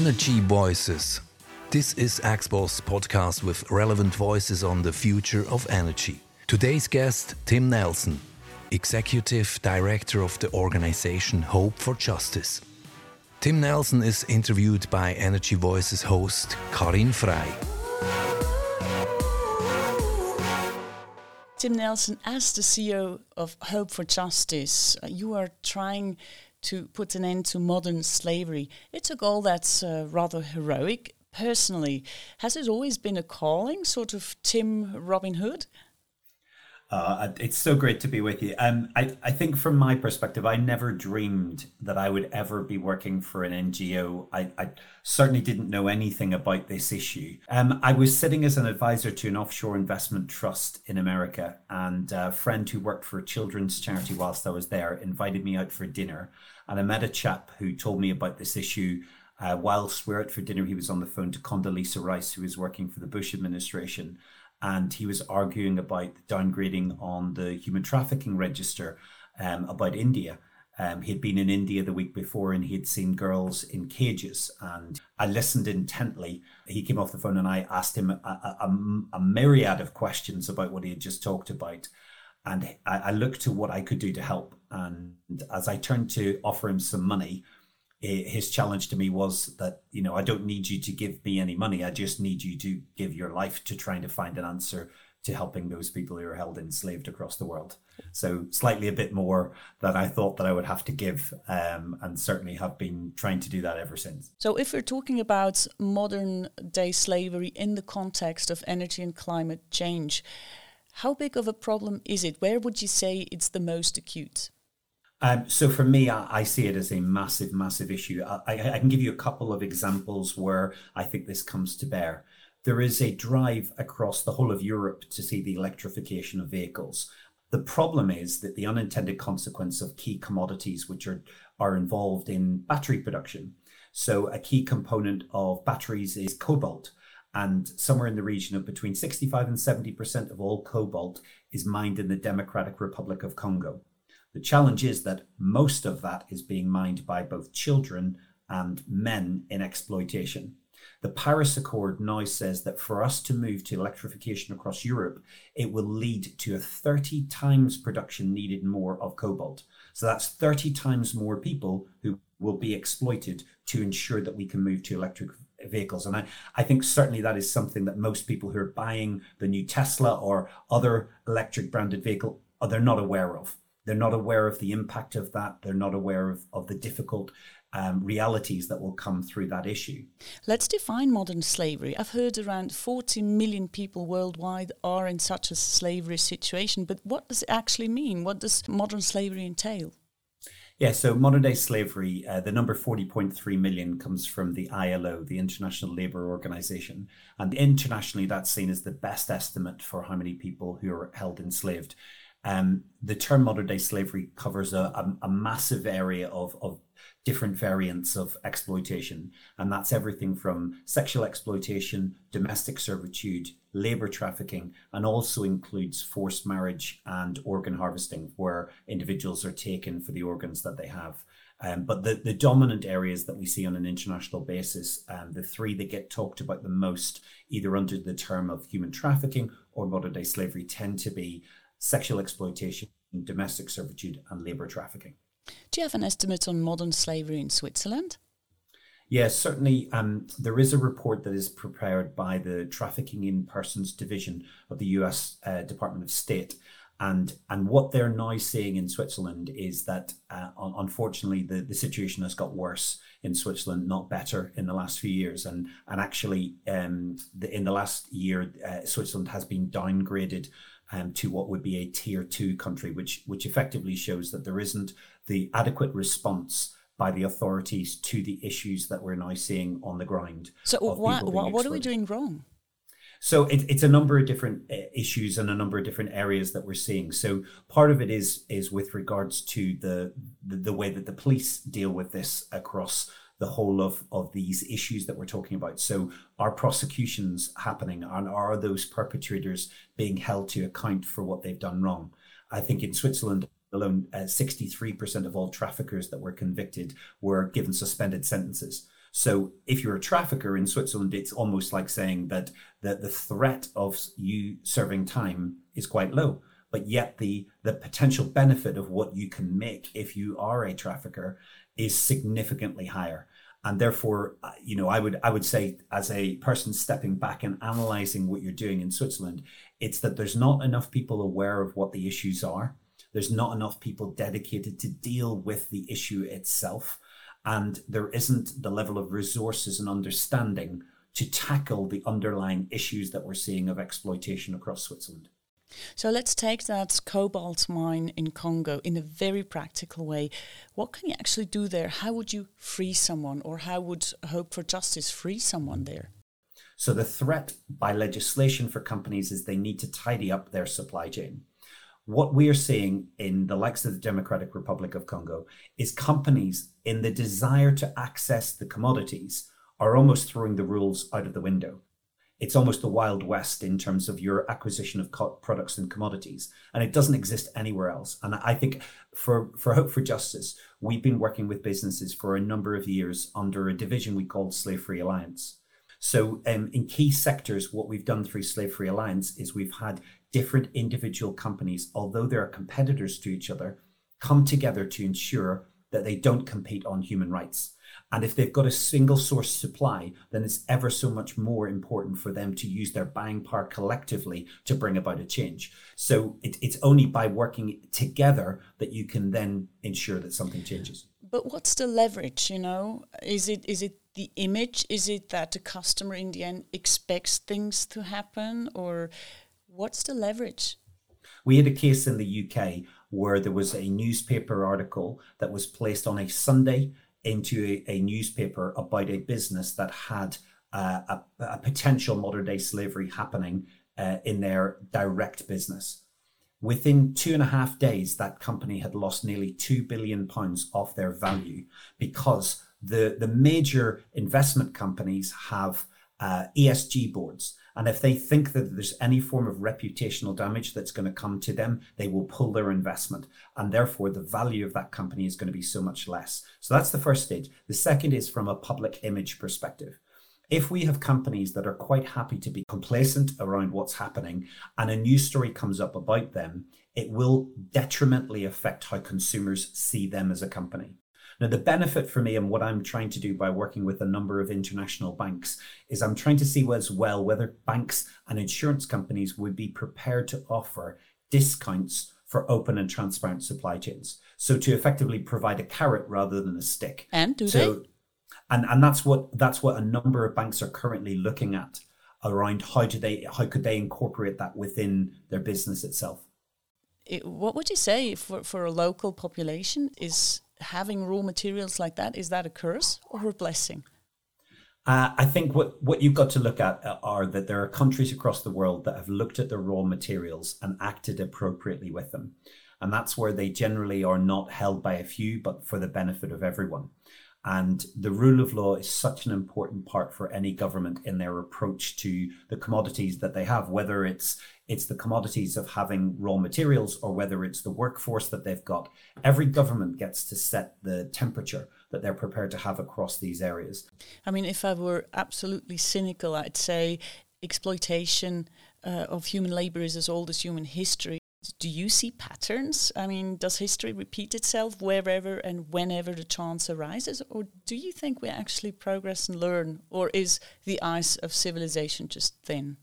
Energy Voices. This is Axpo's podcast with relevant voices on the future of energy. Today's guest, Tim Nelson, Executive Director of the organization Hope for Justice. Tim Nelson is interviewed by Energy Voices host Karin Frey. Tim Nelson, as the CEO of Hope for Justice, you are trying to put an end to modern slavery. It's a goal that's uh, rather heroic. Personally, has it always been a calling, sort of Tim Robin Hood? Uh, it's so great to be with you. Um, I, I think from my perspective, I never dreamed that I would ever be working for an NGO. I, I certainly didn't know anything about this issue. Um, I was sitting as an advisor to an offshore investment trust in America, and a friend who worked for a children's charity whilst I was there invited me out for dinner. And I met a chap who told me about this issue. Uh, whilst we were out for dinner, he was on the phone to Condoleezza Rice, who was working for the Bush administration and he was arguing about the downgrading on the human trafficking register um, about India. Um, he'd been in India the week before and he'd seen girls in cages. And I listened intently. He came off the phone and I asked him a, a, a myriad of questions about what he had just talked about. And I, I looked to what I could do to help. And as I turned to offer him some money, his challenge to me was that you know I don't need you to give me any money. I just need you to give your life to trying to find an answer to helping those people who are held enslaved across the world. So slightly a bit more than I thought that I would have to give, um, and certainly have been trying to do that ever since. So if we're talking about modern day slavery in the context of energy and climate change, how big of a problem is it? Where would you say it's the most acute? Um, so for me, I, I, see it as a massive, massive issue. I, I, can give you a couple of examples where I think this comes to bear. There is a drive across the whole of Europe to see the electrification of vehicles. The problem is that the unintended consequence of key commodities which are, are involved in battery production. So a key component of batteries is cobalt. And somewhere in the region of between 65 and 70% of all cobalt is mined in the Democratic Republic of Congo. The challenge is that most of that is being mined by both children and men in exploitation. The Paris Accord now says that for us to move to electrification across Europe, it will lead to a 30 times production needed more of cobalt. So that's 30 times more people who will be exploited to ensure that we can move to electric vehicles. And I, I think certainly that is something that most people who are buying the new Tesla or other electric branded vehicle, are they're not aware of. They're not aware of the impact of that. They're not aware of, of the difficult um, realities that will come through that issue. Let's define modern slavery. I've heard around 40 million people worldwide are in such a slavery situation, but what does it actually mean? What does modern slavery entail? Yeah, so modern day slavery, uh, the number 40.3 million comes from the ILO, the International Labour Organization. And internationally, that's seen as the best estimate for how many people who are held enslaved. Um, the term modern day slavery covers a, a, a massive area of, of different variants of exploitation. And that's everything from sexual exploitation, domestic servitude, labor trafficking, and also includes forced marriage and organ harvesting, where individuals are taken for the organs that they have. Um, but the, the dominant areas that we see on an international basis, um, the three that get talked about the most, either under the term of human trafficking or modern day slavery, tend to be sexual exploitation, domestic servitude, and labour trafficking. Do you have an estimate on modern slavery in Switzerland? Yes, certainly. Um, there is a report that is prepared by the Trafficking in Persons Division of the US uh, Department of State. And, and what they're now seeing in Switzerland is that, uh, unfortunately, the, the situation has got worse in Switzerland, not better in the last few years. And, and actually, um, the, in the last year, uh, Switzerland has been downgraded um, to what would be a tier two country, which which effectively shows that there isn't the adequate response by the authorities to the issues that we're now seeing on the ground. So what, what, what are we doing wrong? So it, it's a number of different uh, issues and a number of different areas that we're seeing. So part of it is is with regards to the the, the way that the police deal with this across the whole of, of these issues that we're talking about. So, are prosecutions happening and are those perpetrators being held to account for what they've done wrong? I think in Switzerland alone, uh, 63% of all traffickers that were convicted were given suspended sentences. So if you're a trafficker in Switzerland, it's almost like saying that, that the threat of you serving time is quite low. But yet the the potential benefit of what you can make if you are a trafficker is significantly higher. And therefore, uh, you know, I would I would say as a person stepping back and analyzing what you're doing in Switzerland, it's that there's not enough people aware of what the issues are. There's not enough people dedicated to deal with the issue itself and there isn't the level of resources and understanding to tackle the underlying issues that we're seeing of exploitation across Switzerland. So let's take that cobalt mine in Congo in a very practical way. What can you actually do there? How would you free someone, or how would Hope for Justice free someone there? So, the threat by legislation for companies is they need to tidy up their supply chain what we are seeing in the likes of the Democratic Republic of Congo is companies in the desire to access the commodities are almost throwing the rules out of the window. It's almost the Wild West in terms of your acquisition of co- products and commodities, and it doesn't exist anywhere else. And I think for, for Hope for Justice, we've been working with businesses for a number of years under a division we called Slave Free Alliance. So, um, in key sectors, what we've done through Slave Free Alliance is we've had different individual companies, although they are competitors to each other, come together to ensure that they don't compete on human rights. And if they've got a single source supply, then it's ever so much more important for them to use their buying power collectively to bring about a change. So it, it's only by working together that you can then ensure that something changes. But what's the leverage? You know, is it is it the image? Is it that the customer in the end expects things to happen, or What's the leverage? We had a case in the UK where there was a newspaper article that was placed on a Sunday into a, a newspaper about a business that had uh, a, a, potential modern day slavery happening uh, in their direct business. Within two and a half days, that company had lost nearly two billion pounds off their value because the, the major investment companies have uh, ESG boards and if they think that there's any form of reputational damage that's going to come to them, they will pull their investment. And therefore, the value of that company is going to be so much less. So that's the first stage. The second is from a public image perspective. If we have companies that are quite happy to be complacent around what's happening and a news story comes up about them, it will detrimentally affect how consumers see them as a company. Now, the benefit for me and what I'm trying to do by working with a number of international banks is I'm trying to see as well whether banks and insurance companies would be prepared to offer discounts for open and transparent supply chains. So to effectively provide a carrot rather than a stick. And do so, they? And and that's what that's what a number of banks are currently looking at around how do they how could they incorporate that within their business itself. It, what would you say for, for a local population is having raw materials like that is that a curse or a blessing? Uh, I think what, what you've got to look at uh, are that there are countries across the world that have looked at the raw materials and acted appropriately with them. And that's where they generally are not held by a few, but for the benefit of everyone. And the rule of law is such an important part for any government in their approach to the commodities that they have, whether it's it's the commodities of having raw materials or whether it's the workforce that they've got. Every government gets to set the temperature that they're prepared to have across these areas. I mean, if I were absolutely cynical, I'd say exploitation uh, of human labor is as old as human history. Do you see patterns? I mean, does history repeat itself wherever and whenever the chance arises? Or do you think we actually progress and learn? Or is the ice of civilization just thin?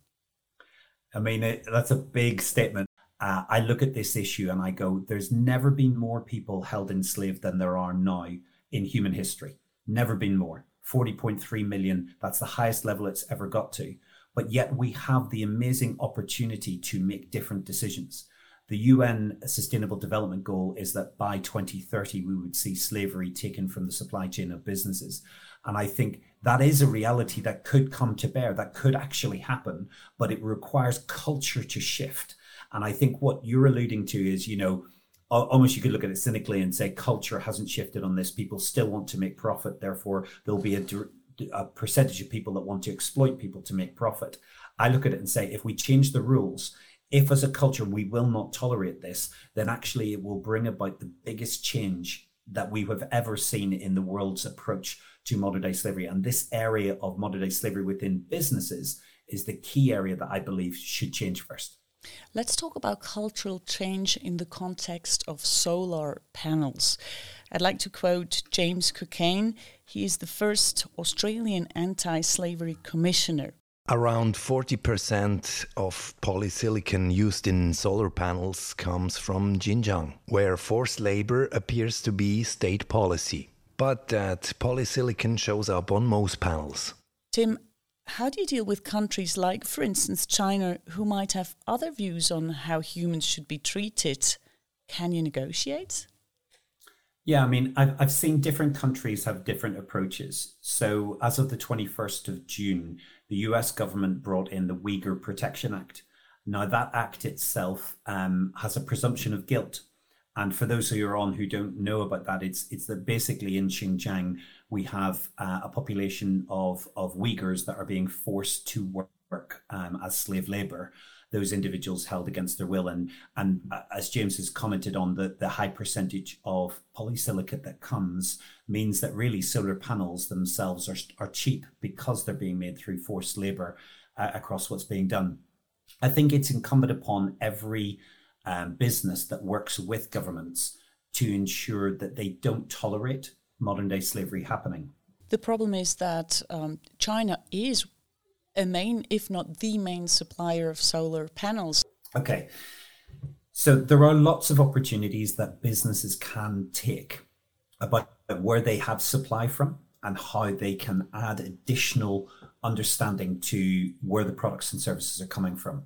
I mean, it, that's a big statement. Uh, I look at this issue and I go, there's never been more people held enslaved than there are now in human history. Never been more. 40.3 million. That's the highest level it's ever got to. But yet we have the amazing opportunity to make different decisions. The UN Sustainable Development Goal is that by 2030, we would see slavery taken from the supply chain of businesses. And I think that is a reality that could come to bear, that could actually happen, but it requires culture to shift. And I think what you're alluding to is, you know, almost you could look at it cynically and say culture hasn't shifted on this. People still want to make profit. Therefore, there'll be a, a percentage of people that want to exploit people to make profit. I look at it and say, if we change the rules, if as a culture we will not tolerate this, then actually it will bring about the biggest change that we have ever seen in the world's approach to modern day slavery. And this area of modern day slavery within businesses is the key area that I believe should change first. Let's talk about cultural change in the context of solar panels. I'd like to quote James Cockayne. He is the first Australian anti slavery commissioner. Around 40% of polysilicon used in solar panels comes from Xinjiang, where forced labor appears to be state policy. But that polysilicon shows up on most panels. Tim, how do you deal with countries like, for instance, China, who might have other views on how humans should be treated? Can you negotiate? Yeah, I mean, I've, I've seen different countries have different approaches. So, as of the 21st of June, the US government brought in the Uyghur Protection Act. Now, that act itself um, has a presumption of guilt. And for those of you on who don't know about that, it's it's that basically in Xinjiang we have uh, a population of of Uyghurs that are being forced to work um, as slave labor. Those individuals held against their will, and and uh, as James has commented on, the the high percentage of polysilicate that comes means that really solar panels themselves are are cheap because they're being made through forced labor uh, across what's being done. I think it's incumbent upon every um, business that works with governments to ensure that they don't tolerate modern day slavery happening. The problem is that um, China is a main, if not the main supplier of solar panels. Okay. So there are lots of opportunities that businesses can take about where they have supply from and how they can add additional understanding to where the products and services are coming from.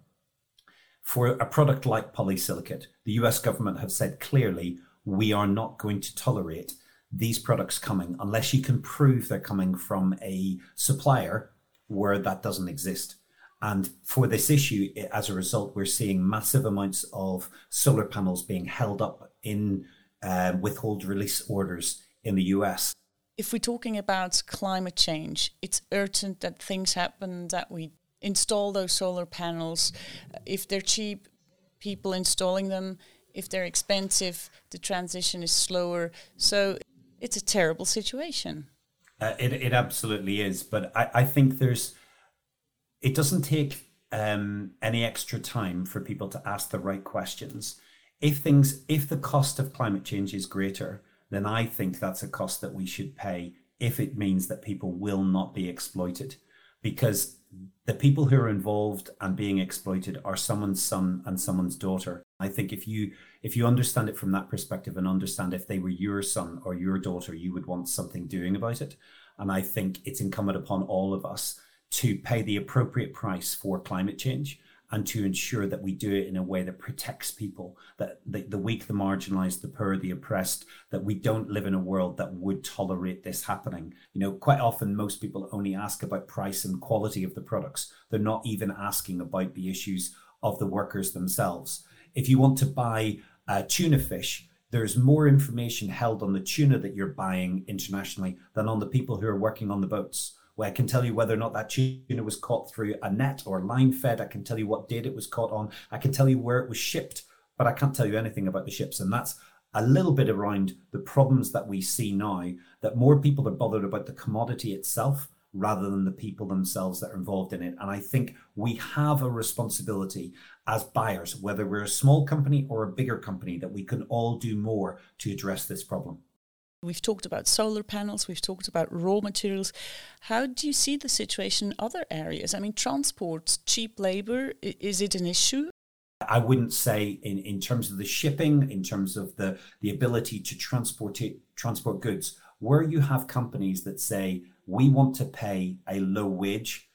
For a product like polysilicate, the US government have said clearly we are not going to tolerate these products coming unless you can prove they're coming from a supplier where that doesn't exist. And for this issue, as a result, we're seeing massive amounts of solar panels being held up in uh, withhold release orders in the US. If we're talking about climate change, it's urgent that things happen, that we install those solar panels. If they're cheap, people installing them. If they're expensive, the transition is slower. So it's a terrible situation. Uh, it, it absolutely is. But I, I think there's, it doesn't take um, any extra time for people to ask the right questions. If things, if the cost of climate change is greater, then I think that's a cost that we should pay if it means that people will not be exploited. Because the people who are involved and being exploited are someone's son and someone's daughter. I think if you if you understand it from that perspective and understand if they were your son or your daughter, you would want something doing about it. And I think it's incumbent upon all of us to pay the appropriate price for climate change and to ensure that we do it in a way that protects people, that the, the weak, the marginalized, the poor, the oppressed, that we don't live in a world that would tolerate this happening. You know, quite often most people only ask about price and quality of the products. They're not even asking about the issues of the workers themselves. If you want to buy tuna fish, there's more information held on the tuna that you're buying internationally than on the people who are working on the boats where I can tell you whether or not that tuna was caught through a net or line fed. I can tell you what date it was caught on. I can tell you where it was shipped, but I can't tell you anything about the ships. And that's a little bit around the problems that we see now that more people are bothered about the commodity itself rather than the people themselves that are involved in it. And I think we have a responsibility as buyers, whether we're a small company or a bigger company, that we can all do more to address this problem. We've talked about solar panels, we've talked about raw materials. How do you see the situation in other areas? I mean, transport, cheap labor, is it an issue? I wouldn't say in, in terms of the shipping, in terms of the, the ability to transport it, transport goods, where you have companies that say, we want to pay a low wage,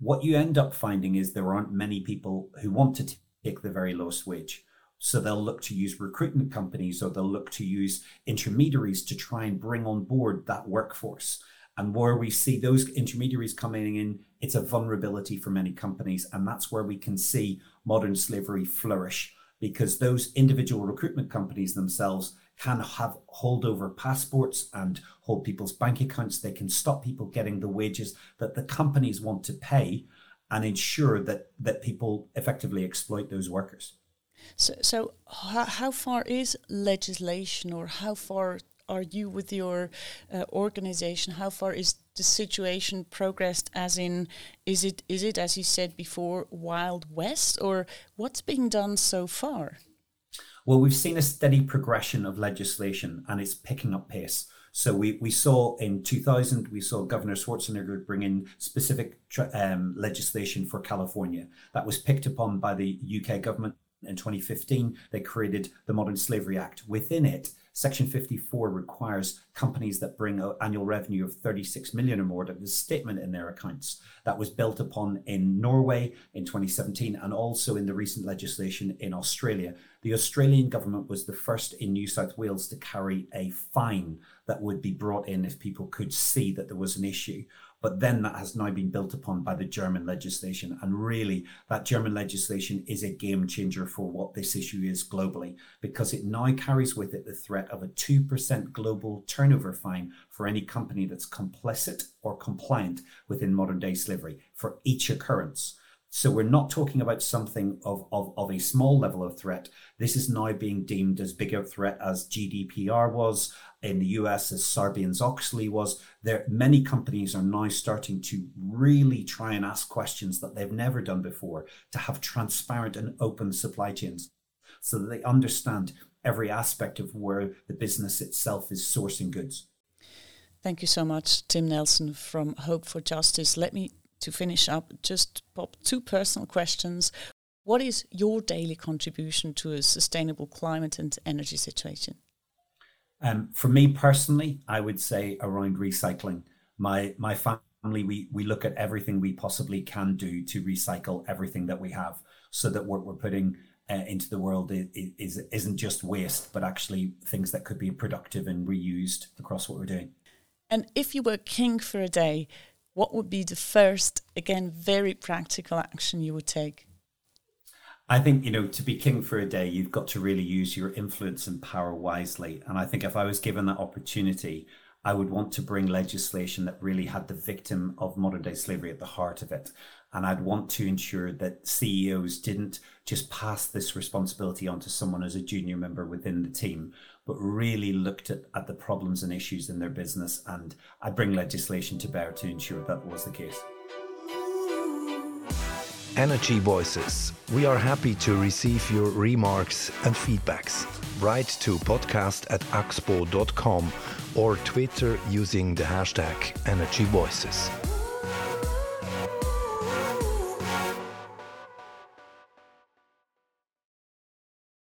what you end up finding is there aren't many people who want to take the very lowest wage. So they'll look to use recruitment companies or they'll look to use intermediaries to try and bring on board that workforce. And where we see those intermediaries coming in, it's a vulnerability for many companies. And that's where we can see modern slavery flourish because those individual recruitment companies themselves can have holdover passports and hold people's bank accounts. They can stop people getting the wages that the companies want to pay and ensure that, that people effectively exploit those workers. So, so how, how far is legislation or how far are you with your uh, organization? How far is the situation progressed? As in, is it is it as you said before, wild west, or what's being done so far? Well, we've seen a steady progression of legislation, and it's picking up pace. So we, we saw in 2000, we saw Governor Schwarzenegger bring in specific um, legislation for California that was picked upon by the UK government in 2015. They created the Modern Slavery Act. Within it, Section 54 requires companies that bring an annual revenue of 36 million or more to a statement in their accounts. That was built upon in Norway in 2017 and also in the recent legislation in Australia. The Australian government was the first in New South Wales to carry a fine that would be brought in if people could see that there was an issue. But then that has now been built upon by the German legislation. And really, that German legislation is a game changer for what this issue is globally, because it now carries with it the threat of a 2% global turnover fine for any company that's complicit or compliant within modern day slavery for each occurrence. So we're not talking about something of, of, of a small level of threat. This is now being deemed as big a threat as GDPR was in the US, as Sarbanes Oxley was. There, many companies are now starting to really try and ask questions that they've never done before to have transparent and open supply chains so that they understand every aspect of where the business itself is sourcing goods. Thank you so much, Tim Nelson from Hope for Justice. Let me to finish up, just pop two personal questions. What is your daily contribution to a sustainable climate and energy situation? Um, for me personally, I would say around recycling. My my family, we we look at everything we possibly can do to recycle everything that we have, so that what we're putting uh, into the world is, is isn't just waste, but actually things that could be productive and reused across what we're doing. And if you were king for a day, what would be the first, again, very practical action you would take? I think, you know, to be king for a day, you've got to really use your influence and power wisely. And I think if I was given that opportunity, I would want to bring legislation that really had the victim of modern day slavery at the heart of it. And I'd want to ensure that CEOs didn't just pass this responsibility onto someone as a junior member within the team, but really looked at, at the problems and issues in their business. And I'd bring legislation to bear to ensure that was the case. Energy Voices. We are happy to receive your remarks and feedbacks. Write to podcast at axpo.com or Twitter using the hashtag Energy Voices.